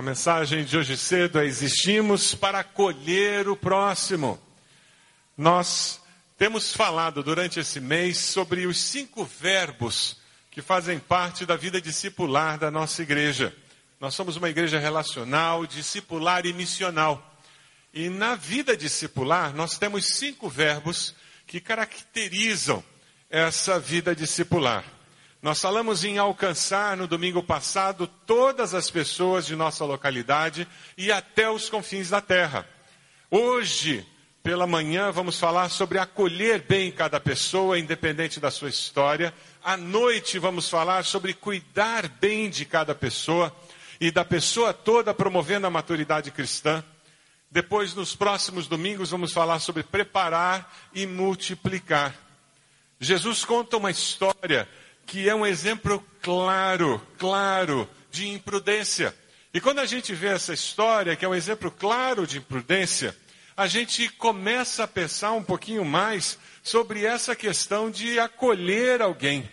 A mensagem de hoje cedo é: existimos para acolher o próximo. Nós temos falado durante esse mês sobre os cinco verbos que fazem parte da vida discipular da nossa igreja. Nós somos uma igreja relacional, discipular e missional. E na vida discipular, nós temos cinco verbos que caracterizam essa vida discipular. Nós falamos em alcançar no domingo passado todas as pessoas de nossa localidade e até os confins da terra. Hoje, pela manhã, vamos falar sobre acolher bem cada pessoa, independente da sua história. À noite, vamos falar sobre cuidar bem de cada pessoa e da pessoa toda promovendo a maturidade cristã. Depois, nos próximos domingos, vamos falar sobre preparar e multiplicar. Jesus conta uma história que é um exemplo claro, claro de imprudência. E quando a gente vê essa história, que é um exemplo claro de imprudência, a gente começa a pensar um pouquinho mais sobre essa questão de acolher alguém.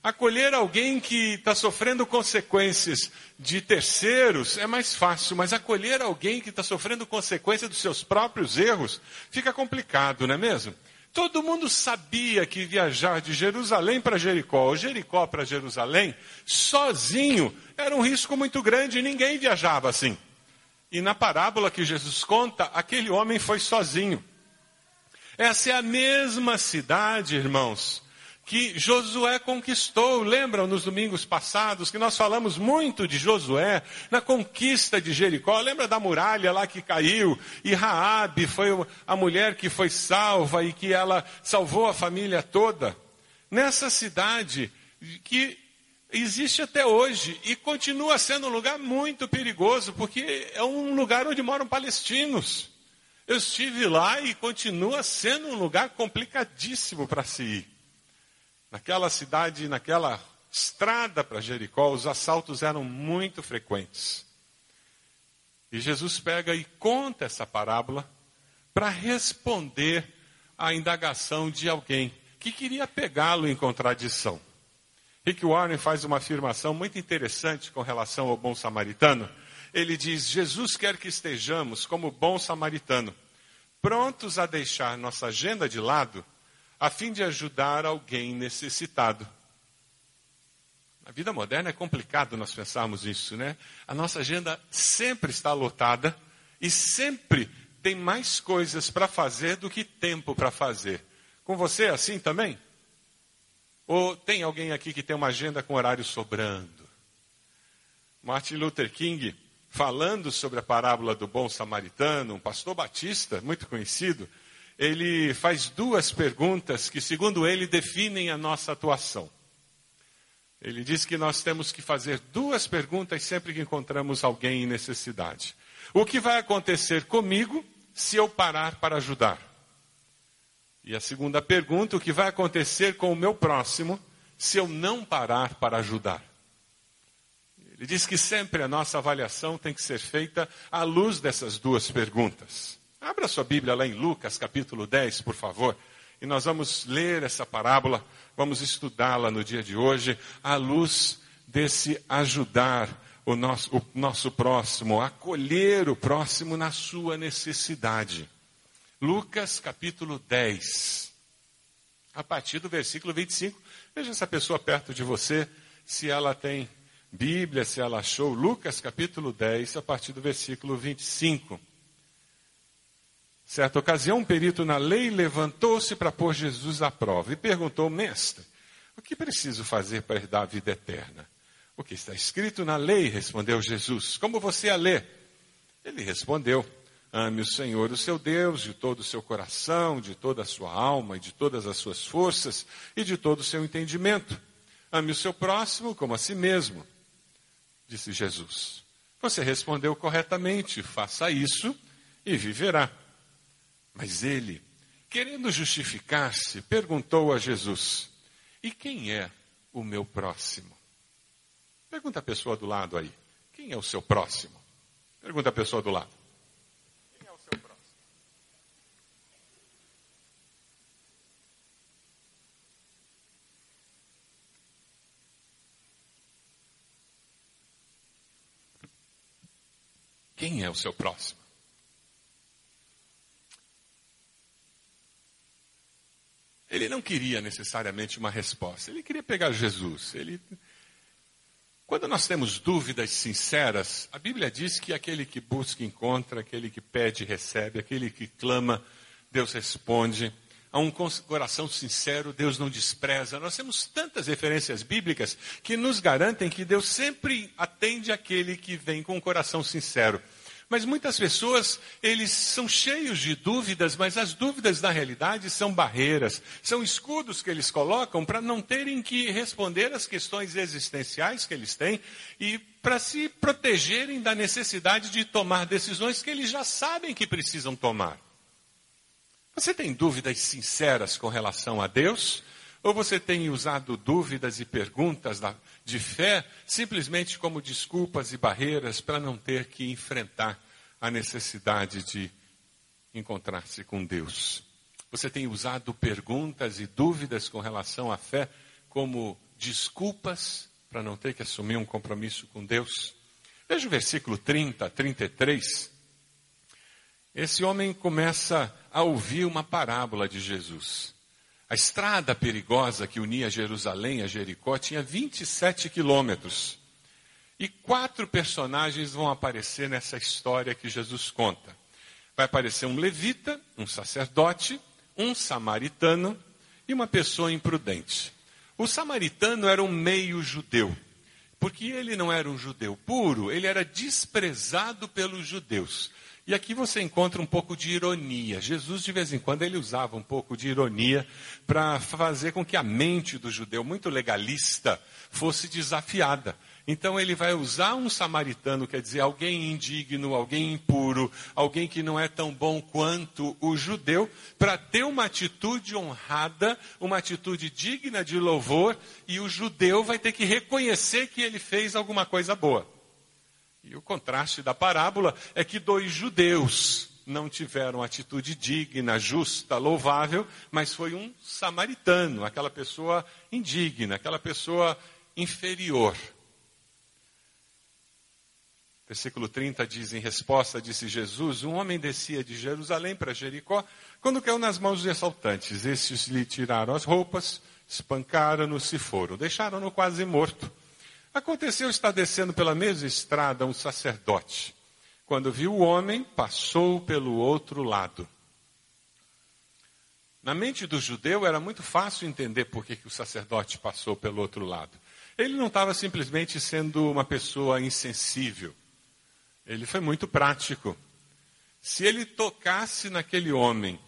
Acolher alguém que está sofrendo consequências de terceiros é mais fácil, mas acolher alguém que está sofrendo consequência dos seus próprios erros fica complicado, não é mesmo? Todo mundo sabia que viajar de Jerusalém para Jericó, ou Jericó para Jerusalém, sozinho, era um risco muito grande e ninguém viajava assim. E na parábola que Jesus conta, aquele homem foi sozinho. Essa é a mesma cidade, irmãos, que Josué conquistou. Lembram nos domingos passados que nós falamos muito de Josué na conquista de Jericó? Lembra da muralha lá que caiu e Raabe foi a mulher que foi salva e que ela salvou a família toda? Nessa cidade que existe até hoje e continua sendo um lugar muito perigoso porque é um lugar onde moram palestinos. Eu estive lá e continua sendo um lugar complicadíssimo para se ir. Naquela cidade, naquela estrada para Jericó, os assaltos eram muito frequentes. E Jesus pega e conta essa parábola para responder à indagação de alguém que queria pegá-lo em contradição. Rick Warren faz uma afirmação muito interessante com relação ao bom samaritano. Ele diz: Jesus quer que estejamos como bom samaritano, prontos a deixar nossa agenda de lado a fim de ajudar alguém necessitado. Na vida moderna é complicado nós pensarmos isso, né? A nossa agenda sempre está lotada e sempre tem mais coisas para fazer do que tempo para fazer. Com você é assim também? Ou tem alguém aqui que tem uma agenda com horário sobrando? Martin Luther King, falando sobre a parábola do bom samaritano, um pastor batista muito conhecido, ele faz duas perguntas que, segundo ele, definem a nossa atuação. Ele diz que nós temos que fazer duas perguntas sempre que encontramos alguém em necessidade. O que vai acontecer comigo se eu parar para ajudar? E a segunda pergunta, o que vai acontecer com o meu próximo se eu não parar para ajudar? Ele diz que sempre a nossa avaliação tem que ser feita à luz dessas duas perguntas. Abra sua Bíblia lá em Lucas, capítulo 10, por favor. E nós vamos ler essa parábola, vamos estudá-la no dia de hoje, à luz desse ajudar o nosso, o nosso próximo, acolher o próximo na sua necessidade. Lucas, capítulo 10, a partir do versículo 25. Veja essa pessoa perto de você, se ela tem Bíblia, se ela achou. Lucas, capítulo 10, a partir do versículo 25. Certa ocasião, um perito na lei levantou-se para pôr Jesus à prova e perguntou: Mestre, o que preciso fazer para herdar a vida eterna? O que está escrito na lei, respondeu Jesus. Como você a lê? Ele respondeu: Ame o Senhor, o seu Deus, de todo o seu coração, de toda a sua alma e de todas as suas forças e de todo o seu entendimento. Ame o seu próximo como a si mesmo, disse Jesus. Você respondeu corretamente, faça isso e viverá. Mas ele, querendo justificar-se, perguntou a Jesus: E quem é o meu próximo? Pergunta a pessoa do lado aí: Quem é o seu próximo? Pergunta a pessoa do lado. Quem é o seu próximo? Quem é o seu próximo? Ele não queria necessariamente uma resposta, ele queria pegar Jesus. Ele... Quando nós temos dúvidas sinceras, a Bíblia diz que aquele que busca encontra, aquele que pede recebe, aquele que clama, Deus responde. A um coração sincero, Deus não despreza. Nós temos tantas referências bíblicas que nos garantem que Deus sempre atende aquele que vem com um coração sincero. Mas muitas pessoas, eles são cheios de dúvidas, mas as dúvidas na realidade são barreiras, são escudos que eles colocam para não terem que responder às questões existenciais que eles têm e para se protegerem da necessidade de tomar decisões que eles já sabem que precisam tomar. Você tem dúvidas sinceras com relação a Deus? Ou você tem usado dúvidas e perguntas de fé simplesmente como desculpas e barreiras para não ter que enfrentar a necessidade de encontrar-se com Deus? Você tem usado perguntas e dúvidas com relação à fé como desculpas para não ter que assumir um compromisso com Deus? Veja o versículo 30, 33. Esse homem começa a ouvir uma parábola de Jesus. A estrada perigosa que unia Jerusalém a Jericó tinha 27 quilômetros. E quatro personagens vão aparecer nessa história que Jesus conta. Vai aparecer um levita, um sacerdote, um samaritano e uma pessoa imprudente. O samaritano era um meio judeu, porque ele não era um judeu puro, ele era desprezado pelos judeus. E aqui você encontra um pouco de ironia. Jesus, de vez em quando, ele usava um pouco de ironia para fazer com que a mente do judeu, muito legalista, fosse desafiada. Então ele vai usar um samaritano, quer dizer, alguém indigno, alguém impuro, alguém que não é tão bom quanto o judeu, para ter uma atitude honrada, uma atitude digna de louvor, e o judeu vai ter que reconhecer que ele fez alguma coisa boa. E o contraste da parábola é que dois judeus não tiveram atitude digna, justa, louvável, mas foi um samaritano, aquela pessoa indigna, aquela pessoa inferior. Versículo 30 diz: Em resposta, disse Jesus: Um homem descia de Jerusalém para Jericó quando caiu nas mãos de assaltantes. Estes lhe tiraram as roupas, espancaram-no e foram, deixaram-no quase morto. Aconteceu estar descendo pela mesma estrada um sacerdote. Quando viu o homem, passou pelo outro lado. Na mente do judeu era muito fácil entender por que, que o sacerdote passou pelo outro lado. Ele não estava simplesmente sendo uma pessoa insensível. Ele foi muito prático. Se ele tocasse naquele homem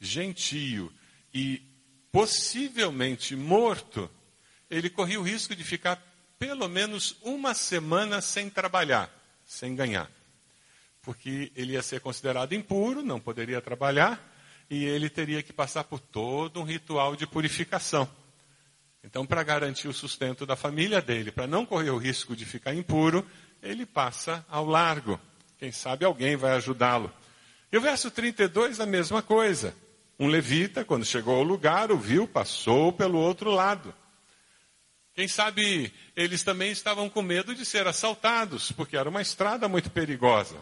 gentio e possivelmente morto, ele corria o risco de ficar pelo menos uma semana sem trabalhar, sem ganhar. Porque ele ia ser considerado impuro, não poderia trabalhar, e ele teria que passar por todo um ritual de purificação. Então, para garantir o sustento da família dele, para não correr o risco de ficar impuro, ele passa ao largo. Quem sabe alguém vai ajudá-lo. E o verso 32, a mesma coisa. Um levita, quando chegou ao lugar, o viu, passou pelo outro lado. Quem sabe eles também estavam com medo de ser assaltados, porque era uma estrada muito perigosa.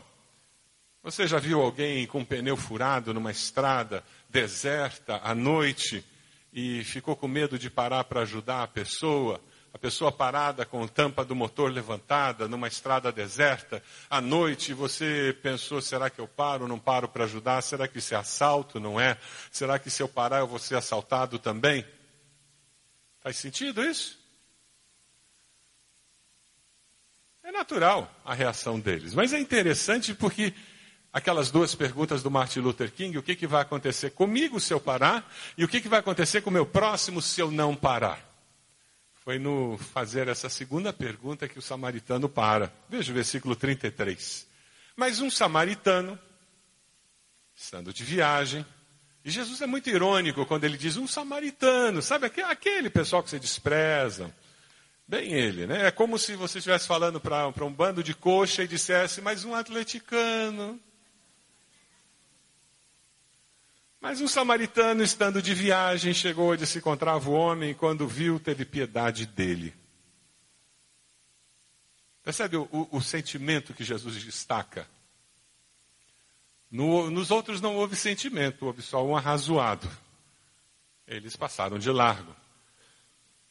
Você já viu alguém com um pneu furado numa estrada deserta à noite e ficou com medo de parar para ajudar a pessoa? A pessoa parada com a tampa do motor levantada numa estrada deserta à noite, você pensou: será que eu paro? Não paro para ajudar? Será que isso é assalto? Não é? Será que se eu parar eu vou ser assaltado também? Faz sentido isso? É natural a reação deles. Mas é interessante porque aquelas duas perguntas do Martin Luther King, o que, que vai acontecer comigo se eu parar e o que, que vai acontecer com o meu próximo se eu não parar? Foi no fazer essa segunda pergunta que o samaritano para. Veja o versículo 33. Mas um samaritano, estando de viagem, e Jesus é muito irônico quando ele diz um samaritano, sabe aquele pessoal que você despreza, Bem ele, né? É como se você estivesse falando para um bando de coxa e dissesse, mas um atleticano. Mas um samaritano, estando de viagem, chegou onde se encontrava o homem e quando viu, teve piedade dele. Percebe o, o, o sentimento que Jesus destaca? No, nos outros não houve sentimento, houve só um arrazoado. Eles passaram de largo.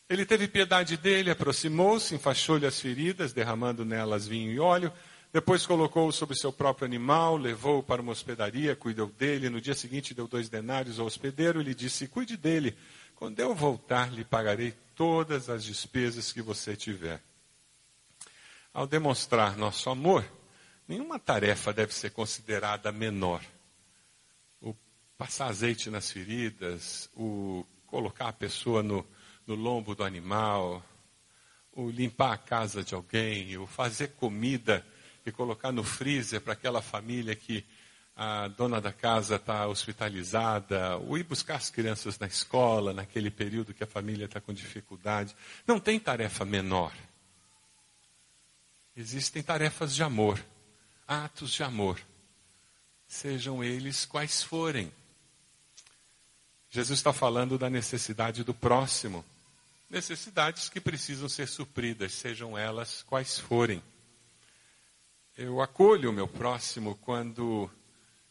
Ele teve piedade dele, aproximou-se, enfaixou-lhe as feridas, derramando nelas vinho e óleo. Depois colocou-o sobre seu próprio animal, levou-o para uma hospedaria, cuidou dele. No dia seguinte deu dois denários ao hospedeiro e lhe disse: Cuide dele. Quando eu voltar, lhe pagarei todas as despesas que você tiver. Ao demonstrar nosso amor, nenhuma tarefa deve ser considerada menor. O passar azeite nas feridas, o colocar a pessoa no, no lombo do animal, o limpar a casa de alguém, o fazer comida e colocar no freezer para aquela família que a dona da casa está hospitalizada, ou ir buscar as crianças na escola, naquele período que a família está com dificuldade. Não tem tarefa menor. Existem tarefas de amor, atos de amor, sejam eles quais forem. Jesus está falando da necessidade do próximo, necessidades que precisam ser supridas, sejam elas quais forem. Eu acolho o meu próximo quando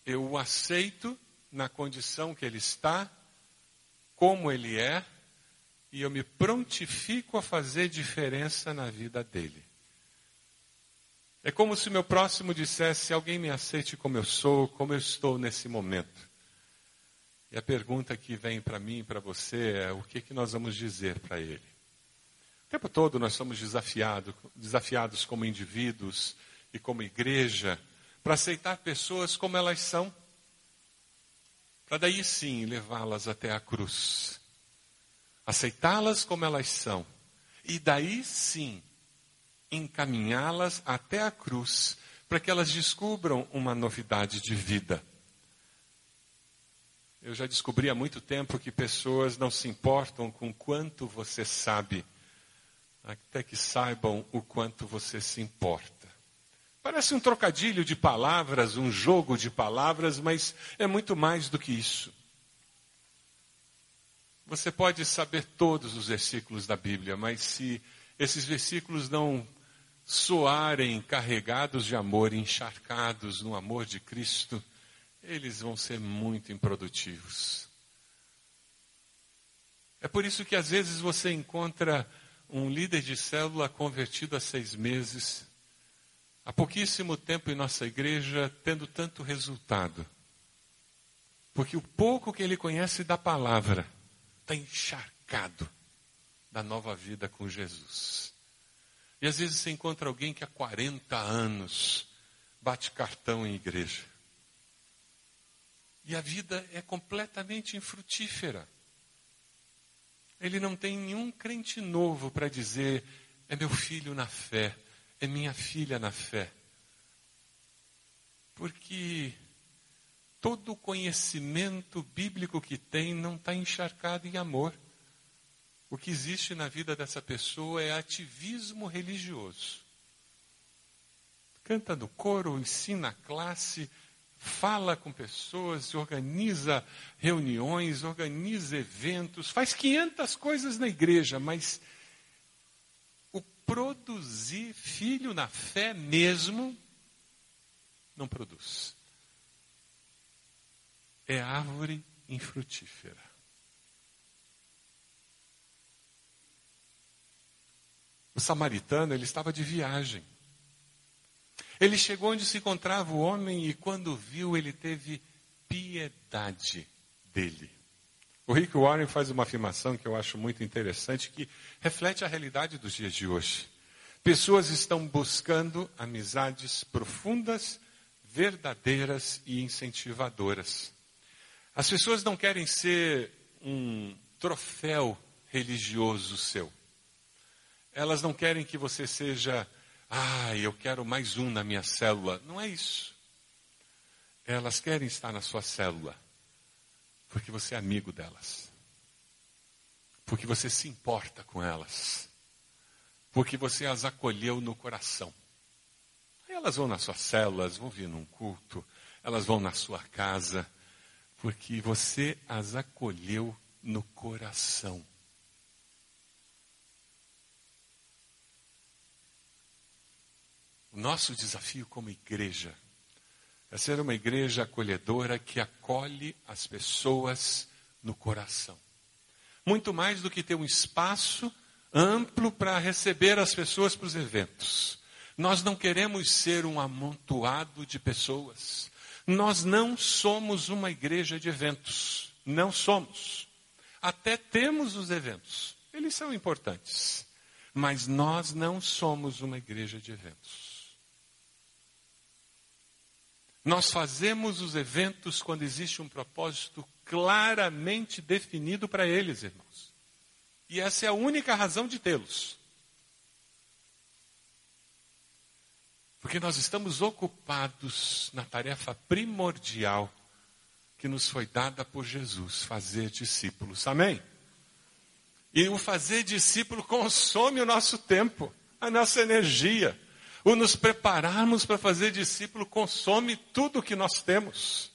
eu o aceito na condição que ele está, como ele é, e eu me prontifico a fazer diferença na vida dele. É como se meu próximo dissesse: alguém me aceite como eu sou, como eu estou nesse momento. E a pergunta que vem para mim e para você é: o que, que nós vamos dizer para ele? O tempo todo nós somos desafiado, desafiados como indivíduos e como igreja para aceitar pessoas como elas são, para daí sim levá-las até a cruz, aceitá-las como elas são, e daí sim encaminhá-las até a cruz, para que elas descubram uma novidade de vida. Eu já descobri há muito tempo que pessoas não se importam com quanto você sabe, até que saibam o quanto você se importa. Parece um trocadilho de palavras, um jogo de palavras, mas é muito mais do que isso. Você pode saber todos os versículos da Bíblia, mas se esses versículos não soarem carregados de amor, encharcados no amor de Cristo, eles vão ser muito improdutivos. É por isso que às vezes você encontra um líder de célula convertido há seis meses, há pouquíssimo tempo em nossa igreja tendo tanto resultado. Porque o pouco que ele conhece da palavra está encharcado da nova vida com Jesus. E às vezes você encontra alguém que há 40 anos bate cartão em igreja. E a vida é completamente infrutífera. Ele não tem nenhum crente novo para dizer: é meu filho na fé, é minha filha na fé. Porque todo o conhecimento bíblico que tem não está encharcado em amor. O que existe na vida dessa pessoa é ativismo religioso. Canta no coro, ensina a classe, fala com pessoas, organiza reuniões, organiza eventos, faz 500 coisas na igreja, mas produzir filho na fé mesmo, não produz. É árvore infrutífera. O samaritano, ele estava de viagem. Ele chegou onde se encontrava o homem e quando viu, ele teve piedade dele. O Rick Warren faz uma afirmação que eu acho muito interessante, que reflete a realidade dos dias de hoje. Pessoas estão buscando amizades profundas, verdadeiras e incentivadoras. As pessoas não querem ser um troféu religioso seu. Elas não querem que você seja, ah, eu quero mais um na minha célula. Não é isso. Elas querem estar na sua célula porque você é amigo delas. Porque você se importa com elas. Porque você as acolheu no coração. Aí elas vão nas suas células, vão vir num culto, elas vão na sua casa, porque você as acolheu no coração. Nosso desafio como igreja é ser uma igreja acolhedora que acolhe as pessoas no coração. Muito mais do que ter um espaço amplo para receber as pessoas para os eventos. Nós não queremos ser um amontoado de pessoas. Nós não somos uma igreja de eventos. Não somos. Até temos os eventos. Eles são importantes. Mas nós não somos uma igreja de eventos. Nós fazemos os eventos quando existe um propósito claramente definido para eles, irmãos. E essa é a única razão de tê-los. Porque nós estamos ocupados na tarefa primordial que nos foi dada por Jesus, fazer discípulos. Amém? E o fazer discípulo consome o nosso tempo, a nossa energia. O nos prepararmos para fazer discípulo consome tudo o que nós temos.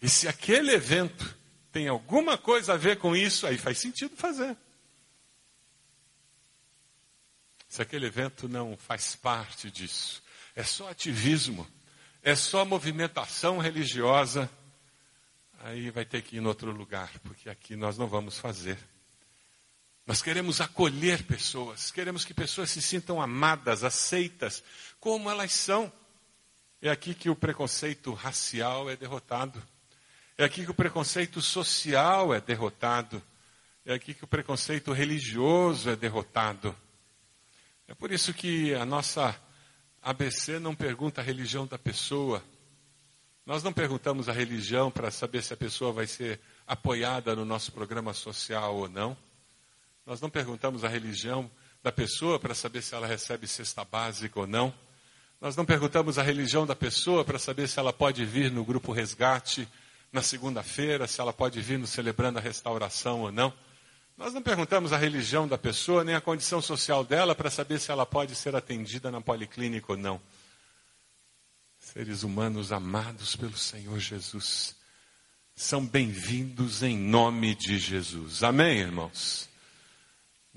E se aquele evento tem alguma coisa a ver com isso, aí faz sentido fazer. Se aquele evento não faz parte disso, é só ativismo, é só movimentação religiosa, aí vai ter que ir em outro lugar, porque aqui nós não vamos fazer. Nós queremos acolher pessoas, queremos que pessoas se sintam amadas, aceitas, como elas são. É aqui que o preconceito racial é derrotado. É aqui que o preconceito social é derrotado. É aqui que o preconceito religioso é derrotado. É por isso que a nossa ABC não pergunta a religião da pessoa. Nós não perguntamos a religião para saber se a pessoa vai ser apoiada no nosso programa social ou não. Nós não perguntamos a religião da pessoa para saber se ela recebe cesta básica ou não. Nós não perguntamos a religião da pessoa para saber se ela pode vir no grupo resgate na segunda-feira, se ela pode vir no celebrando a restauração ou não. Nós não perguntamos a religião da pessoa nem a condição social dela para saber se ela pode ser atendida na policlínica ou não. Seres humanos amados pelo Senhor Jesus são bem-vindos em nome de Jesus. Amém, irmãos?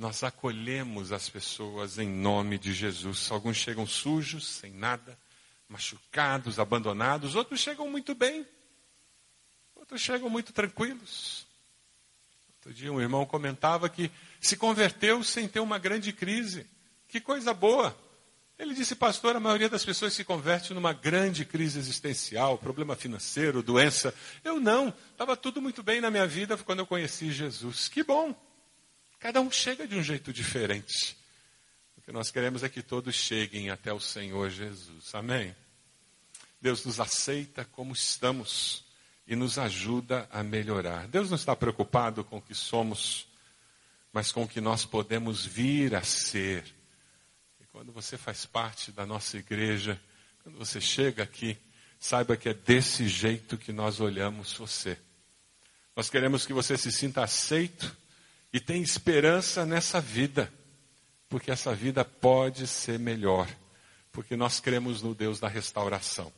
Nós acolhemos as pessoas em nome de Jesus. Alguns chegam sujos, sem nada, machucados, abandonados, outros chegam muito bem, outros chegam muito tranquilos. Outro dia um irmão comentava que se converteu sem ter uma grande crise. Que coisa boa! Ele disse, pastor, a maioria das pessoas se converte numa grande crise existencial, problema financeiro, doença. Eu não, estava tudo muito bem na minha vida quando eu conheci Jesus. Que bom! Cada um chega de um jeito diferente. O que nós queremos é que todos cheguem até o Senhor Jesus. Amém? Deus nos aceita como estamos e nos ajuda a melhorar. Deus não está preocupado com o que somos, mas com o que nós podemos vir a ser. E quando você faz parte da nossa igreja, quando você chega aqui, saiba que é desse jeito que nós olhamos você. Nós queremos que você se sinta aceito e tem esperança nessa vida, porque essa vida pode ser melhor, porque nós cremos no Deus da restauração.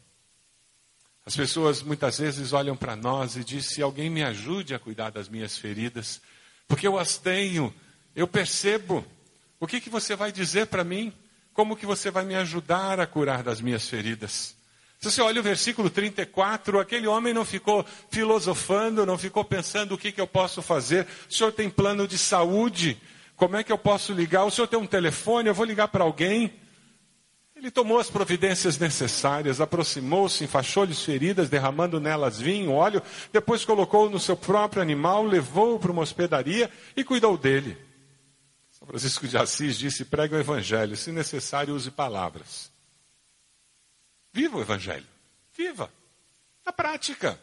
As pessoas muitas vezes olham para nós e dizem: se alguém me ajude a cuidar das minhas feridas, porque eu as tenho, eu percebo. O que, que você vai dizer para mim? Como que você vai me ajudar a curar das minhas feridas? Se você olha o versículo 34, aquele homem não ficou filosofando, não ficou pensando o que, que eu posso fazer. O senhor tem plano de saúde? Como é que eu posso ligar? O senhor tem um telefone? Eu vou ligar para alguém? Ele tomou as providências necessárias, aproximou-se, enfaixou-lhe as feridas, derramando nelas vinho, óleo, depois colocou no seu próprio animal, levou-o para uma hospedaria e cuidou dele. São Francisco de Assis disse: pregue o evangelho, se necessário, use palavras. Viva o Evangelho. Viva. Na prática.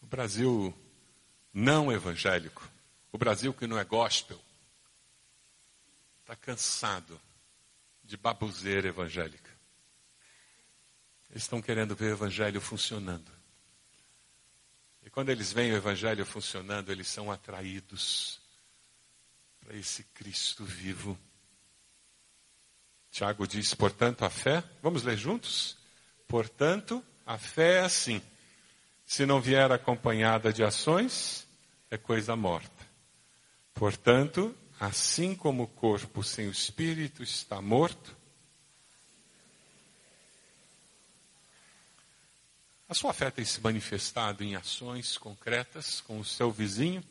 O Brasil não evangélico, o Brasil que não é gospel, está cansado de babuzeira evangélica. Eles estão querendo ver o Evangelho funcionando. E quando eles veem o Evangelho funcionando, eles são atraídos para esse Cristo vivo Tiago diz, portanto, a fé, vamos ler juntos? Portanto, a fé é assim. Se não vier acompanhada de ações, é coisa morta. Portanto, assim como o corpo sem o espírito está morto, a sua fé tem se manifestado em ações concretas com o seu vizinho,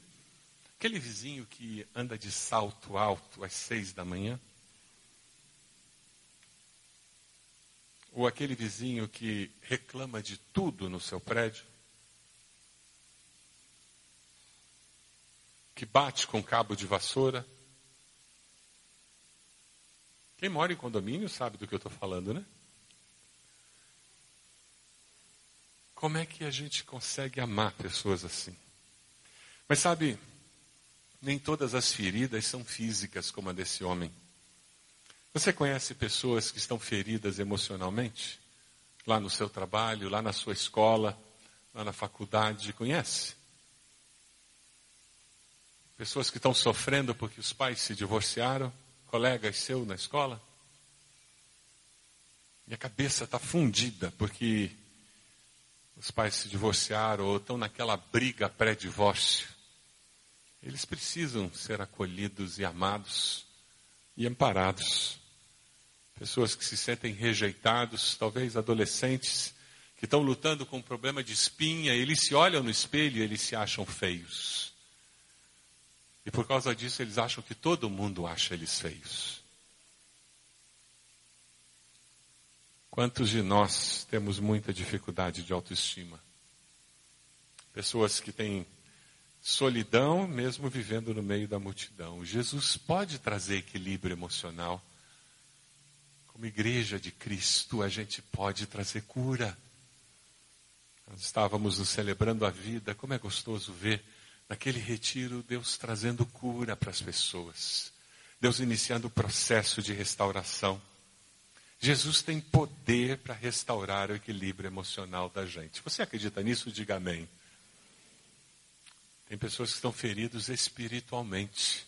aquele vizinho que anda de salto alto às seis da manhã, ou aquele vizinho que reclama de tudo no seu prédio, que bate com cabo de vassoura. Quem mora em condomínio sabe do que eu estou falando, né? Como é que a gente consegue amar pessoas assim? Mas sabe, nem todas as feridas são físicas como a desse homem. Você conhece pessoas que estão feridas emocionalmente? Lá no seu trabalho, lá na sua escola, lá na faculdade, conhece? Pessoas que estão sofrendo porque os pais se divorciaram, colegas seu na escola. E a cabeça está fundida porque os pais se divorciaram ou estão naquela briga pré-divórcio. Eles precisam ser acolhidos e amados e amparados. Pessoas que se sentem rejeitados, talvez adolescentes que estão lutando com um problema de espinha, eles se olham no espelho e eles se acham feios. E por causa disso eles acham que todo mundo acha eles feios. Quantos de nós temos muita dificuldade de autoestima? Pessoas que têm solidão, mesmo vivendo no meio da multidão. Jesus pode trazer equilíbrio emocional. Como igreja de Cristo, a gente pode trazer cura. Nós estávamos nos celebrando a vida, como é gostoso ver naquele retiro, Deus trazendo cura para as pessoas, Deus iniciando o processo de restauração. Jesus tem poder para restaurar o equilíbrio emocional da gente. Você acredita nisso? Diga amém. Tem pessoas que estão feridos espiritualmente.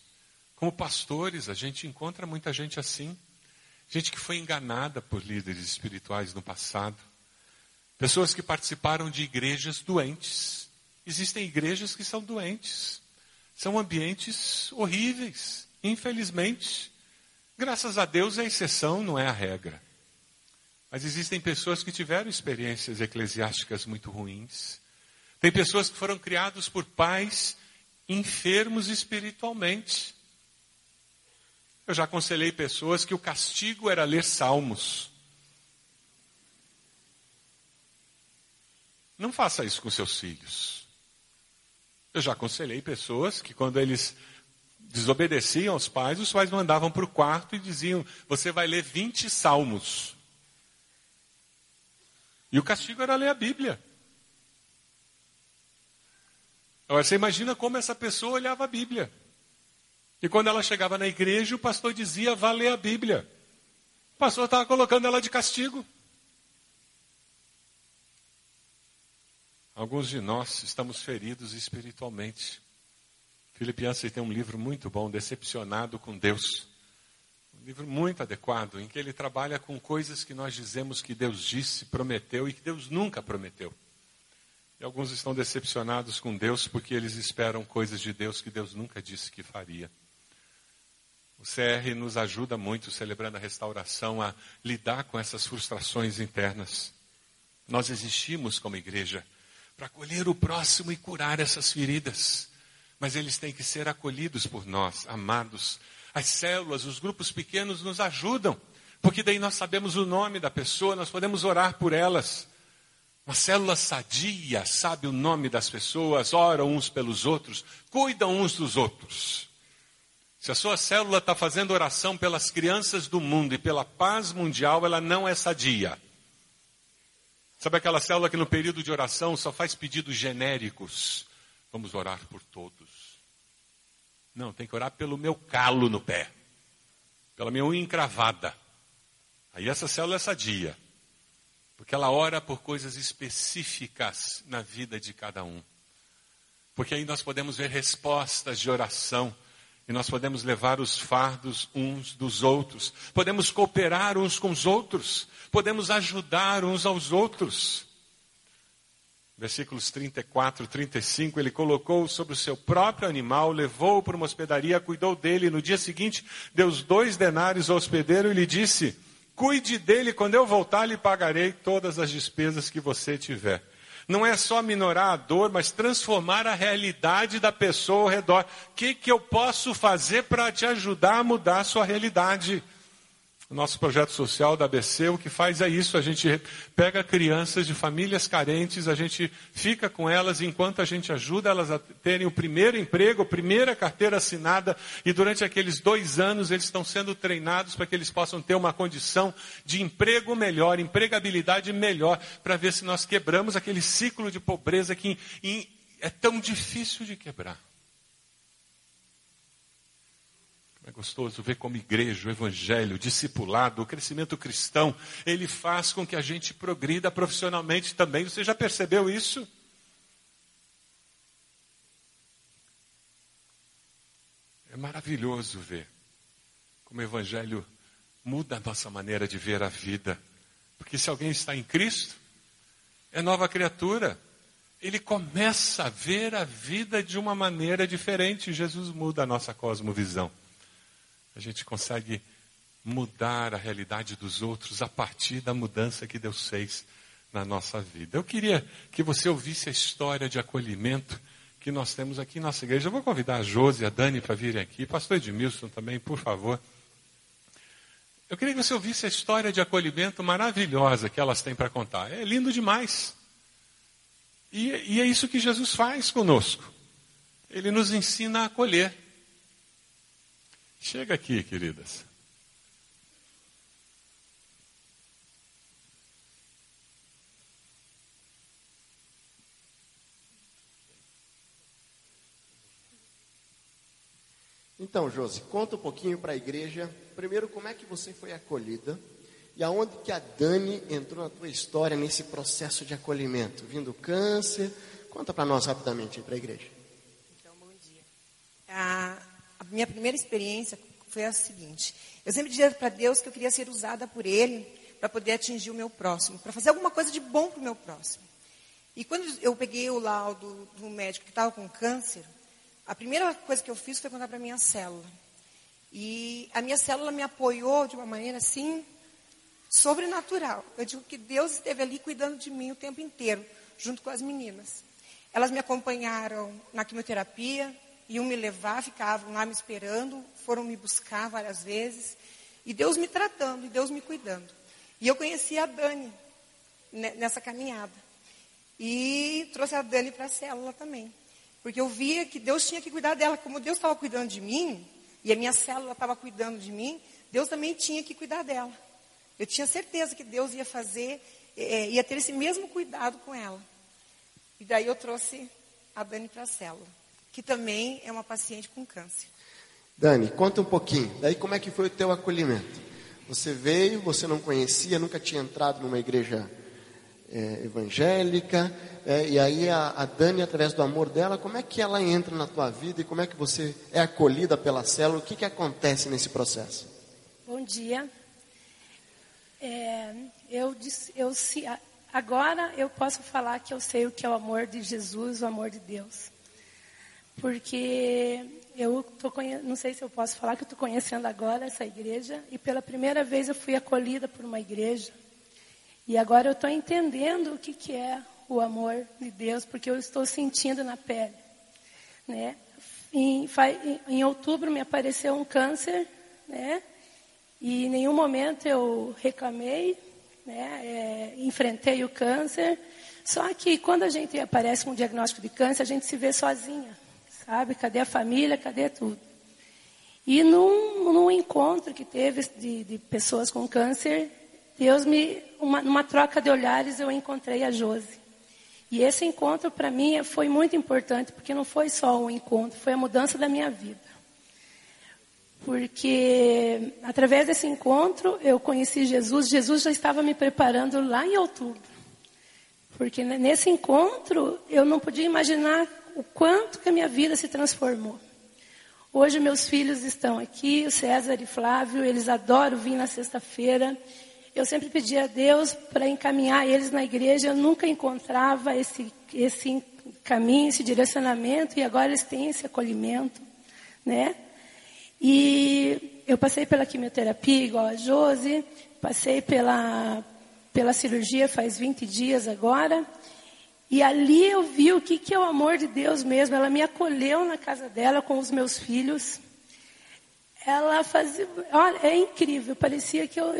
Como pastores, a gente encontra muita gente assim. Gente que foi enganada por líderes espirituais no passado. Pessoas que participaram de igrejas doentes. Existem igrejas que são doentes. São ambientes horríveis, infelizmente. Graças a Deus é a exceção, não é a regra. Mas existem pessoas que tiveram experiências eclesiásticas muito ruins. Tem pessoas que foram criadas por pais enfermos espiritualmente. Eu já aconselhei pessoas que o castigo era ler salmos. Não faça isso com seus filhos. Eu já aconselhei pessoas que quando eles desobedeciam aos pais, os pais mandavam para o quarto e diziam: Você vai ler 20 salmos. E o castigo era ler a Bíblia. Agora você imagina como essa pessoa olhava a Bíblia. E quando ela chegava na igreja, o pastor dizia: Vá ler a Bíblia. O pastor estava colocando ela de castigo. Alguns de nós estamos feridos espiritualmente. Felipe Yancey tem um livro muito bom, Decepcionado com Deus. Um livro muito adequado, em que ele trabalha com coisas que nós dizemos que Deus disse, prometeu e que Deus nunca prometeu. E alguns estão decepcionados com Deus porque eles esperam coisas de Deus que Deus nunca disse que faria. O CR nos ajuda muito, celebrando a restauração, a lidar com essas frustrações internas. Nós existimos como igreja para acolher o próximo e curar essas feridas. Mas eles têm que ser acolhidos por nós, amados. As células, os grupos pequenos nos ajudam, porque daí nós sabemos o nome da pessoa, nós podemos orar por elas. Uma célula sadia sabe o nome das pessoas, ora uns pelos outros, cuidam uns dos outros. Se a sua célula está fazendo oração pelas crianças do mundo e pela paz mundial, ela não é sadia. Sabe aquela célula que no período de oração só faz pedidos genéricos? Vamos orar por todos. Não, tem que orar pelo meu calo no pé, pela minha unha encravada. Aí essa célula é sadia, porque ela ora por coisas específicas na vida de cada um. Porque aí nós podemos ver respostas de oração e nós podemos levar os fardos uns dos outros, podemos cooperar uns com os outros, podemos ajudar uns aos outros. versículos 34 e 35, ele colocou sobre o seu próprio animal, levou-o para uma hospedaria, cuidou dele. No dia seguinte, deu os dois denários ao hospedeiro e lhe disse: Cuide dele, quando eu voltar, lhe pagarei todas as despesas que você tiver. Não é só minorar a dor, mas transformar a realidade da pessoa ao redor. O que, que eu posso fazer para te ajudar a mudar a sua realidade? O nosso projeto social da ABC, o que faz é isso, a gente pega crianças de famílias carentes, a gente fica com elas enquanto a gente ajuda elas a terem o primeiro emprego, a primeira carteira assinada, e durante aqueles dois anos eles estão sendo treinados para que eles possam ter uma condição de emprego melhor, empregabilidade melhor, para ver se nós quebramos aquele ciclo de pobreza que é tão difícil de quebrar. É gostoso ver como igreja, o evangelho, o discipulado, o crescimento cristão, ele faz com que a gente progrida profissionalmente também. Você já percebeu isso? É maravilhoso ver como o evangelho muda a nossa maneira de ver a vida. Porque se alguém está em Cristo, é nova criatura. Ele começa a ver a vida de uma maneira diferente. Jesus muda a nossa cosmovisão a gente consegue mudar a realidade dos outros a partir da mudança que Deus fez na nossa vida. Eu queria que você ouvisse a história de acolhimento que nós temos aqui em nossa igreja. Eu vou convidar a Josi e a Dani para virem aqui, pastor Edmilson também, por favor. Eu queria que você ouvisse a história de acolhimento maravilhosa que elas têm para contar. É lindo demais. E, e é isso que Jesus faz conosco. Ele nos ensina a acolher. Chega aqui, queridas. Então, Josi, conta um pouquinho para a igreja. Primeiro, como é que você foi acolhida e aonde que a Dani entrou na tua história nesse processo de acolhimento, vindo câncer. Conta para nós rapidamente para a igreja. Então, bom dia. Ah, a minha primeira experiência foi a seguinte: eu sempre dizia para Deus que eu queria ser usada por Ele para poder atingir o meu próximo, para fazer alguma coisa de bom para o meu próximo. E quando eu peguei o laudo do médico que estava com câncer, a primeira coisa que eu fiz foi contar para minha célula. E a minha célula me apoiou de uma maneira assim sobrenatural. Eu digo que Deus esteve ali cuidando de mim o tempo inteiro, junto com as meninas. Elas me acompanharam na quimioterapia, iam me levar, ficavam lá me esperando, foram me buscar várias vezes. E Deus me tratando, e Deus me cuidando. E eu conheci a Dani nessa caminhada. E trouxe a Dani para a célula também. Porque eu via que Deus tinha que cuidar dela. Como Deus estava cuidando de mim, e a minha célula estava cuidando de mim, Deus também tinha que cuidar dela. Eu tinha certeza que Deus ia fazer, é, ia ter esse mesmo cuidado com ela. E daí eu trouxe a Dani para a célula que também é uma paciente com câncer. Dani, conta um pouquinho. Daí como é que foi o teu acolhimento? Você veio, você não conhecia, nunca tinha entrado numa igreja é, evangélica, é, e aí a, a, Dani, através do amor dela, como é que ela entra na tua vida e como é que você é acolhida pela célula? O que, que acontece nesse processo? Bom dia. É, eu, eu, agora eu posso falar que eu sei o que é o amor de Jesus, o amor de Deus porque eu tô não sei se eu posso falar que eu estou conhecendo agora essa igreja e pela primeira vez eu fui acolhida por uma igreja e agora eu estou entendendo o que, que é o amor de Deus porque eu estou sentindo na pele, né? Em, em outubro me apareceu um câncer, né? E em nenhum momento eu reclamei, né? É, enfrentei o câncer. Só que quando a gente aparece com um diagnóstico de câncer, a gente se vê sozinha sabe? Cadê a família? Cadê tudo? E num, num encontro que teve de, de, pessoas com câncer, Deus me, uma, numa troca de olhares, eu encontrei a Josi. E esse encontro para mim foi muito importante, porque não foi só um encontro, foi a mudança da minha vida. Porque através desse encontro eu conheci Jesus, Jesus já estava me preparando lá em outubro. Porque nesse encontro eu não podia imaginar o quanto que a minha vida se transformou. Hoje meus filhos estão aqui, o César e Flávio, eles adoram vir na sexta-feira. eu sempre pedia a Deus para encaminhar eles na igreja. Eu nunca encontrava esse, esse caminho, esse direcionamento, e agora eles têm esse acolhimento, né? E eu passei pela quimioterapia, igual a Josi, passei pela, pela cirurgia faz 20 dias agora, e ali eu vi o que, que é o amor de Deus mesmo. Ela me acolheu na casa dela com os meus filhos. Ela fazia. Olha, é incrível. Parecia que eu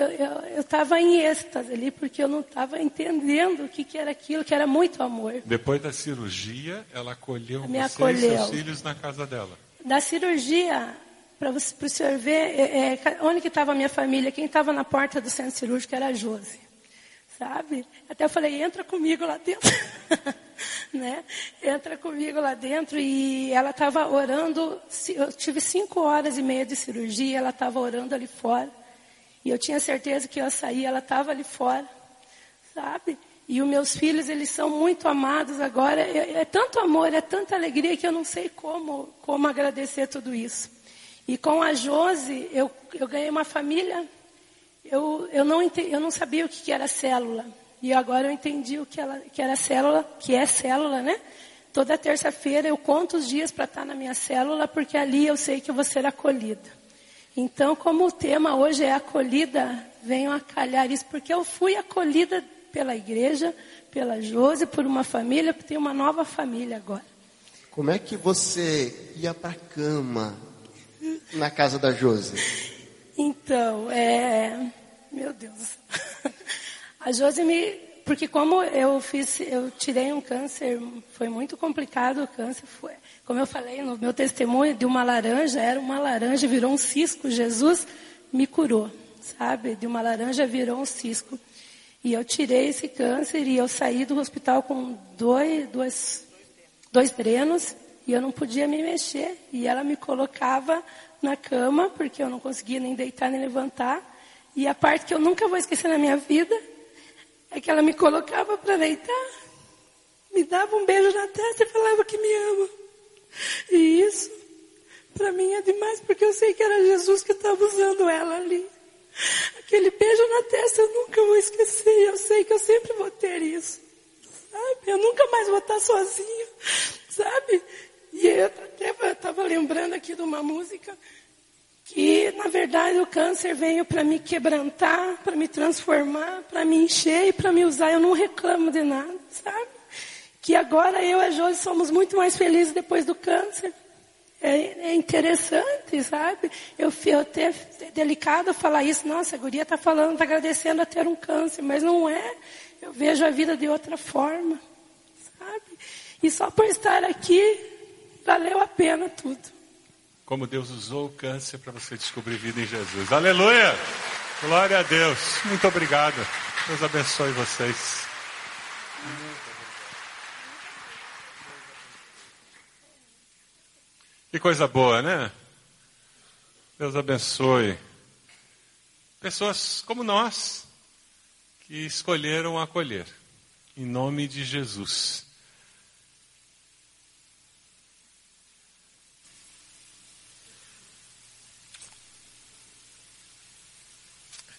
estava em êxtase ali, porque eu não estava entendendo o que, que era aquilo, que era muito amor. Depois da cirurgia, ela acolheu me você acolheu. e seus filhos na casa dela. Da cirurgia, para o senhor ver, é, é, onde que estava a minha família, quem estava na porta do centro cirúrgico era a Josi sabe? Até eu falei, entra comigo lá dentro, né? Entra comigo lá dentro e ela estava orando, eu tive cinco horas e meia de cirurgia, ela estava orando ali fora. E eu tinha certeza que eu sair, ela estava ali fora, sabe? E os meus filhos, eles são muito amados agora. É, é, tanto amor, é tanta alegria que eu não sei como, como agradecer tudo isso. E com a Jose, eu, eu ganhei uma família eu, eu, não, entendi, eu não sabia o que era célula. E agora eu entendi o que, ela, que era célula, que é célula, né? Toda terça-feira eu conto os dias para estar na minha célula, porque ali eu sei que eu vou ser acolhida. Então, como o tema hoje é acolhida, venham a calhar isso, porque eu fui acolhida pela igreja, pela Jose, por uma família, porque tenho uma nova família agora. Como é que você ia para a cama na casa da Jose? Então, é, meu Deus. A Josi me, porque como eu fiz, eu tirei um câncer, foi muito complicado o câncer, foi, como eu falei no meu testemunho, de uma laranja, era uma laranja, virou um cisco, Jesus me curou, sabe? De uma laranja virou um cisco. E eu tirei esse câncer e eu saí do hospital com dois, dois, dois drenos e eu não podia me mexer. E ela me colocava na cama, porque eu não conseguia nem deitar nem levantar. E a parte que eu nunca vou esquecer na minha vida é que ela me colocava para deitar, me dava um beijo na testa e falava que me ama. E isso, para mim, é demais, porque eu sei que era Jesus que estava usando ela ali. Aquele beijo na testa eu nunca vou esquecer. Eu sei que eu sempre vou ter isso. Sabe? Eu nunca mais vou estar sozinha. Sabe? E eu até estava lembrando aqui de uma música que, na verdade, o câncer veio para me quebrantar, para me transformar, para me encher e para me usar. Eu não reclamo de nada, sabe? Que agora eu e a Josi somos muito mais felizes depois do câncer. É, é interessante, sabe? Eu, eu até é delicado falar isso. Nossa, a guria está falando, está agradecendo a ter um câncer, mas não é. Eu vejo a vida de outra forma, sabe? E só por estar aqui, valeu a pena tudo. Como Deus usou o câncer para você descobrir vida em Jesus. Aleluia! Glória a Deus. Muito obrigado. Deus abençoe vocês. Que coisa boa, né? Deus abençoe. Pessoas como nós, que escolheram acolher, em nome de Jesus.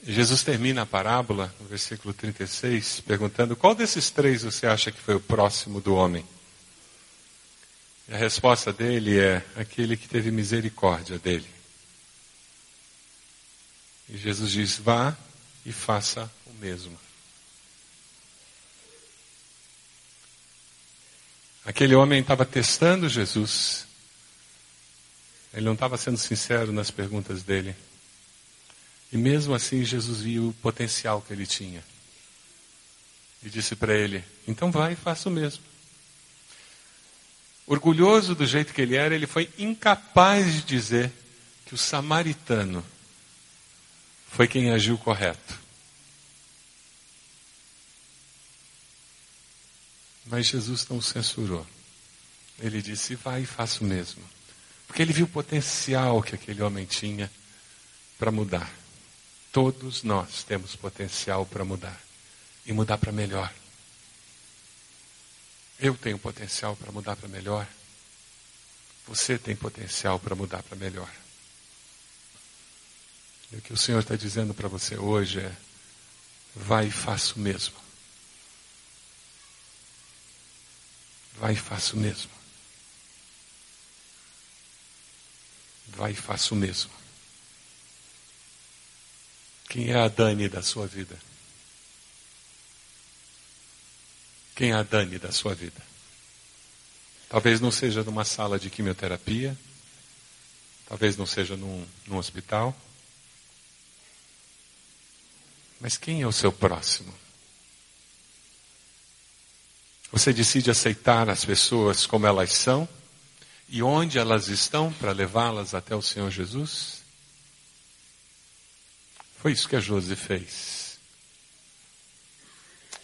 Jesus termina a parábola, no versículo 36, perguntando: qual desses três você acha que foi o próximo do homem? E a resposta dele é: aquele que teve misericórdia dele. E Jesus diz: vá e faça o mesmo. Aquele homem estava testando Jesus. Ele não estava sendo sincero nas perguntas dele. E mesmo assim, Jesus viu o potencial que ele tinha. E disse para ele: então vai e faça o mesmo. Orgulhoso do jeito que ele era, ele foi incapaz de dizer que o samaritano foi quem agiu correto. Mas Jesus não o censurou. Ele disse: vai e faça o mesmo. Porque ele viu o potencial que aquele homem tinha para mudar. Todos nós temos potencial para mudar e mudar para melhor. Eu tenho potencial para mudar para melhor. Você tem potencial para mudar para melhor. E o que o Senhor está dizendo para você hoje é: vai e faça o mesmo. Vai e faça o mesmo. Vai e faça o mesmo. Quem é a Dani da sua vida? Quem é a Dani da sua vida? Talvez não seja numa sala de quimioterapia, talvez não seja num, num hospital. Mas quem é o seu próximo? Você decide aceitar as pessoas como elas são e onde elas estão para levá-las até o Senhor Jesus? Foi isso que a Josi fez.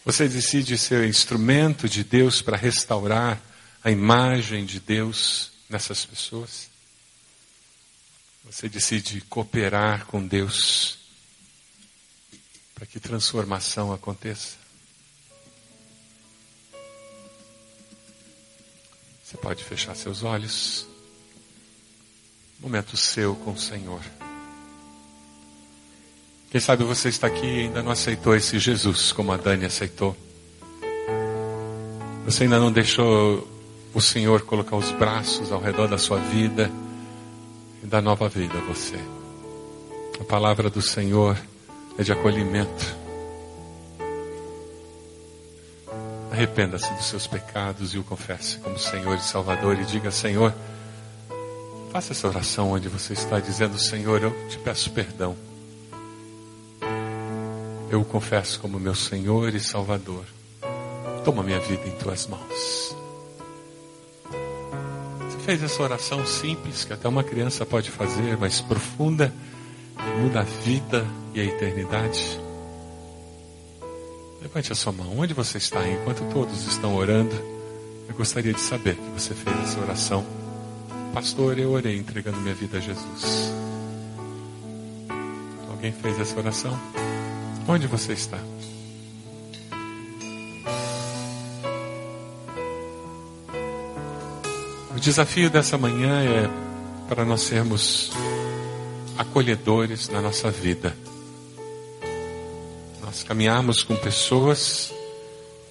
Você decide ser instrumento de Deus para restaurar a imagem de Deus nessas pessoas? Você decide cooperar com Deus para que transformação aconteça? Você pode fechar seus olhos. Momento seu com o Senhor. Quem sabe você está aqui e ainda não aceitou esse Jesus como a Dani aceitou. Você ainda não deixou o Senhor colocar os braços ao redor da sua vida e dar nova vida a você. A palavra do Senhor é de acolhimento. Arrependa-se dos seus pecados e o confesse como Senhor e Salvador e diga: Senhor, faça essa oração onde você está dizendo: Senhor, eu te peço perdão. Eu o confesso como meu Senhor e Salvador. Toma minha vida em tuas mãos. Você fez essa oração simples que até uma criança pode fazer, mas profunda, que muda a vida e a eternidade. Levante a sua mão. Onde você está? Enquanto todos estão orando, eu gostaria de saber que você fez essa oração. Pastor, eu orei entregando minha vida a Jesus. Alguém fez essa oração? Onde você está? O desafio dessa manhã é para nós sermos acolhedores na nossa vida nós caminharmos com pessoas,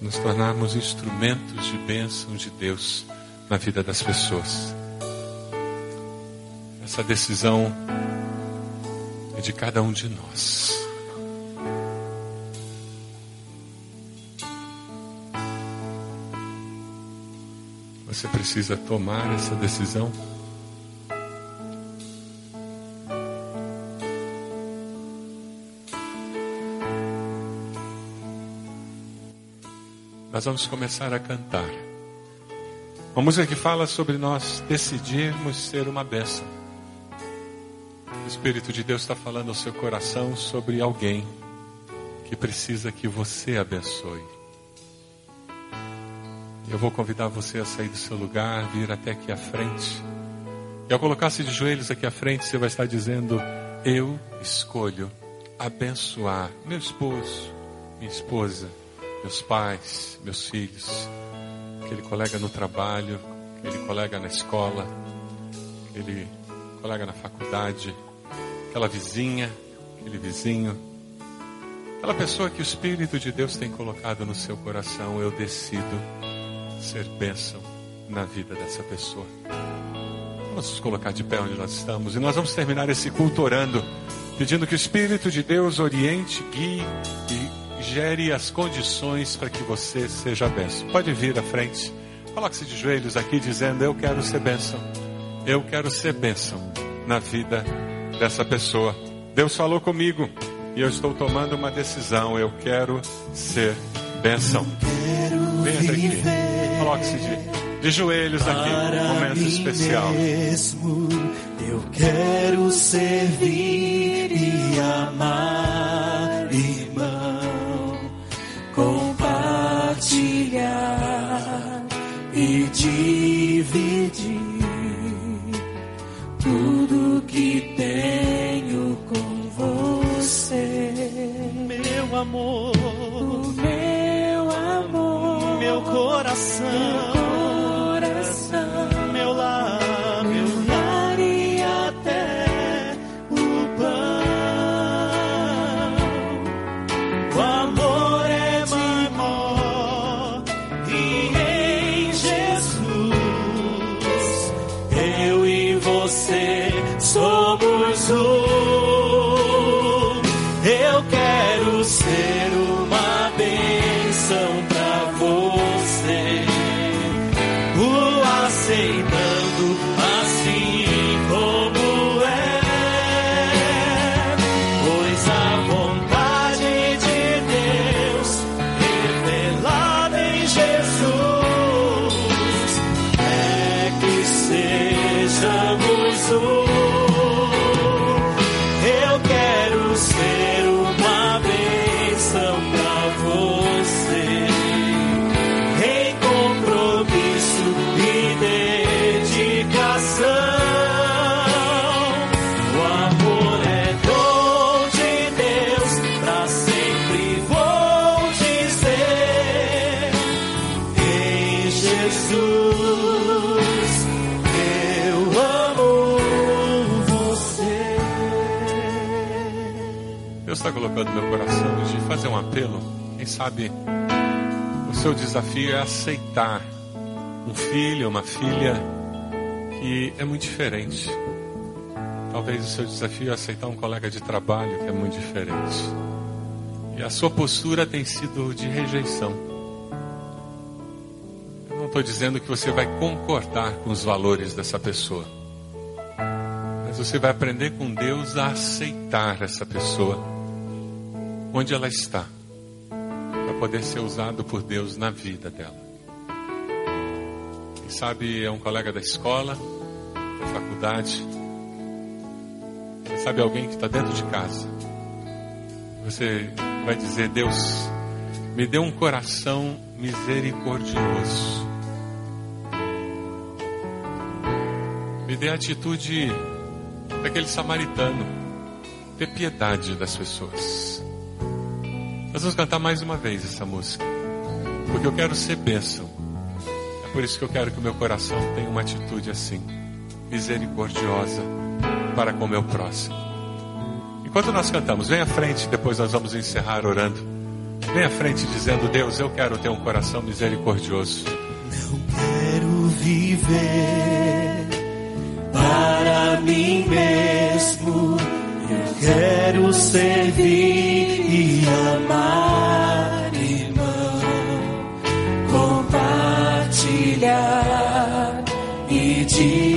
nos tornarmos instrumentos de bênção de Deus na vida das pessoas. Essa decisão é de cada um de nós. Você precisa tomar essa decisão. nós vamos começar a cantar. Uma música que fala sobre nós decidirmos ser uma bênção. O Espírito de Deus está falando ao seu coração sobre alguém que precisa que você abençoe. Eu vou convidar você a sair do seu lugar, vir até aqui à frente. E ao colocar-se de joelhos aqui à frente, você vai estar dizendo: Eu escolho abençoar meu esposo, minha esposa meus pais, meus filhos, aquele colega no trabalho, aquele colega na escola, aquele colega na faculdade, aquela vizinha, aquele vizinho, aquela pessoa que o Espírito de Deus tem colocado no seu coração, eu decido ser bênção na vida dessa pessoa. Vamos nos colocar de pé onde nós estamos e nós vamos terminar esse culto orando, pedindo que o Espírito de Deus oriente, guie e gere as condições para que você seja bênção. Pode vir à frente. Coloque-se de joelhos aqui dizendo: Eu quero ser bênção. Eu quero ser bênção na vida dessa pessoa. Deus falou comigo e eu estou tomando uma decisão. Eu quero ser bênção. Venha aqui. Coloque-se de, de joelhos aqui. Um momento especial. Mesmo, eu quero servir e amar, irmão compartilhar e dividir tudo que tenho com você. Meu amor, coração, meu No meu coração de fazer um apelo. Quem sabe o seu desafio é aceitar um filho, uma filha que é muito diferente. Talvez o seu desafio é aceitar um colega de trabalho que é muito diferente. E a sua postura tem sido de rejeição. Eu não estou dizendo que você vai concordar com os valores dessa pessoa. Mas você vai aprender com Deus a aceitar essa pessoa onde ela está, para poder ser usado por Deus na vida dela. Quem sabe é um colega da escola, da faculdade, quem sabe alguém que está dentro de casa. Você vai dizer: Deus, me dê um coração misericordioso. Me dê a atitude daquele samaritano, ter piedade das pessoas. Nós vamos cantar mais uma vez essa música, porque eu quero ser bênção. É por isso que eu quero que o meu coração tenha uma atitude assim, misericordiosa para com o meu próximo. Enquanto nós cantamos, vem à frente, depois nós vamos encerrar orando. Vem à frente dizendo: Deus, eu quero ter um coração misericordioso. Quero viver para mim mesmo. Eu quero servir e amar, irmão. Compartilhar e dividir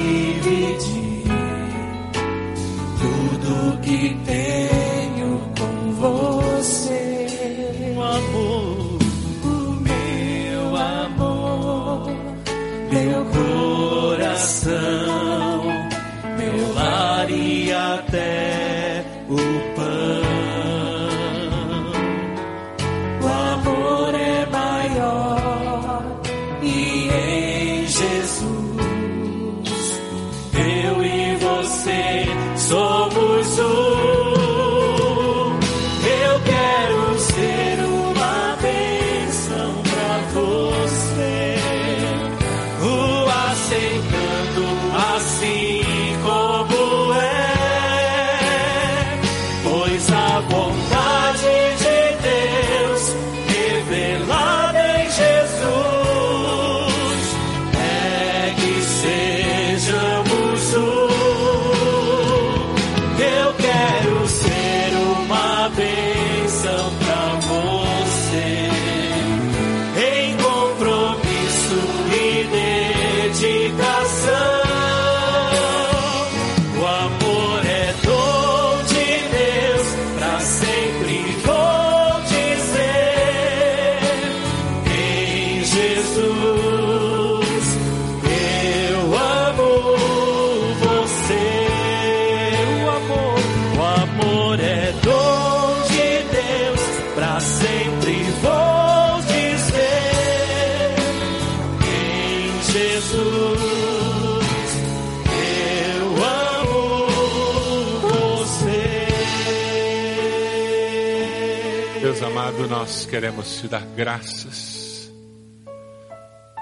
Deus amado, nós queremos te dar graças,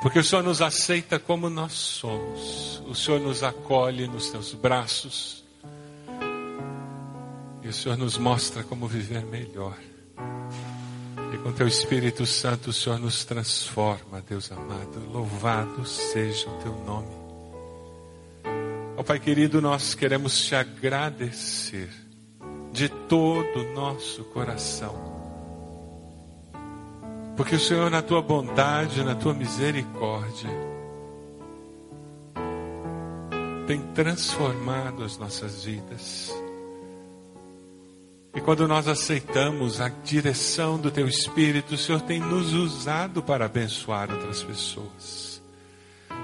porque o Senhor nos aceita como nós somos, o Senhor nos acolhe nos teus braços, e o Senhor nos mostra como viver melhor. E com teu Espírito Santo o Senhor nos transforma, Deus amado. Louvado seja o teu nome. Ó Pai querido, nós queremos te agradecer de todo o nosso coração. Porque o Senhor, na tua bondade, na tua misericórdia, tem transformado as nossas vidas. E quando nós aceitamos a direção do Teu Espírito, o Senhor tem nos usado para abençoar outras pessoas.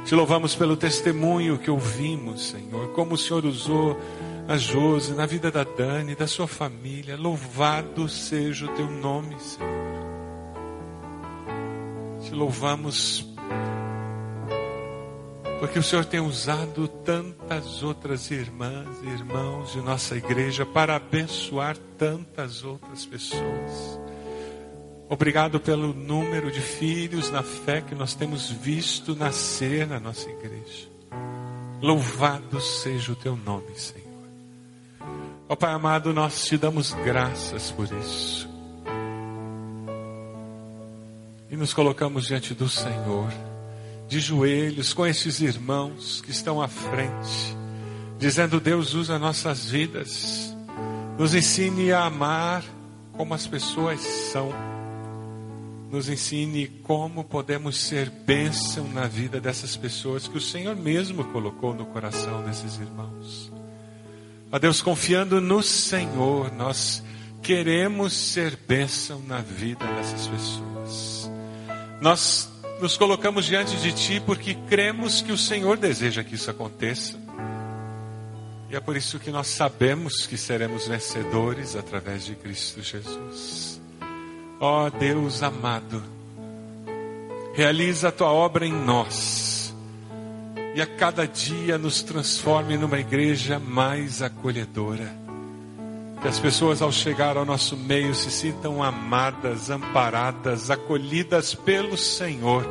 Te louvamos pelo testemunho que ouvimos, Senhor, como o Senhor usou a Josi na vida da Dani, da sua família. Louvado seja o Teu nome, Senhor. Te louvamos porque o Senhor tem usado tantas outras irmãs e irmãos de nossa igreja para abençoar tantas outras pessoas. Obrigado pelo número de filhos na fé que nós temos visto nascer na nossa igreja. Louvado seja o teu nome, Senhor. Ó Pai amado, nós te damos graças por isso. E nos colocamos diante do Senhor de joelhos com esses irmãos que estão à frente, dizendo: Deus usa nossas vidas, nos ensine a amar como as pessoas são, nos ensine como podemos ser bênção na vida dessas pessoas que o Senhor mesmo colocou no coração desses irmãos. Ó Deus, confiando no Senhor, nós queremos ser bênção na vida dessas pessoas. Nós nos colocamos diante de Ti porque cremos que o Senhor deseja que isso aconteça. E é por isso que nós sabemos que seremos vencedores através de Cristo Jesus. Ó oh, Deus amado, realiza a Tua obra em nós e a cada dia nos transforme numa igreja mais acolhedora que as pessoas ao chegar ao nosso meio se sintam amadas, amparadas, acolhidas pelo Senhor,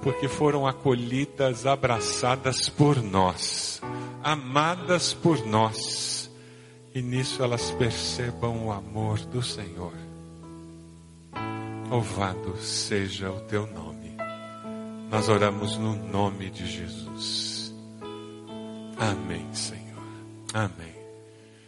porque foram acolhidas, abraçadas por nós, amadas por nós, e nisso elas percebam o amor do Senhor. Louvado seja o teu nome. Nós oramos no nome de Jesus. Amém, Senhor. Amém.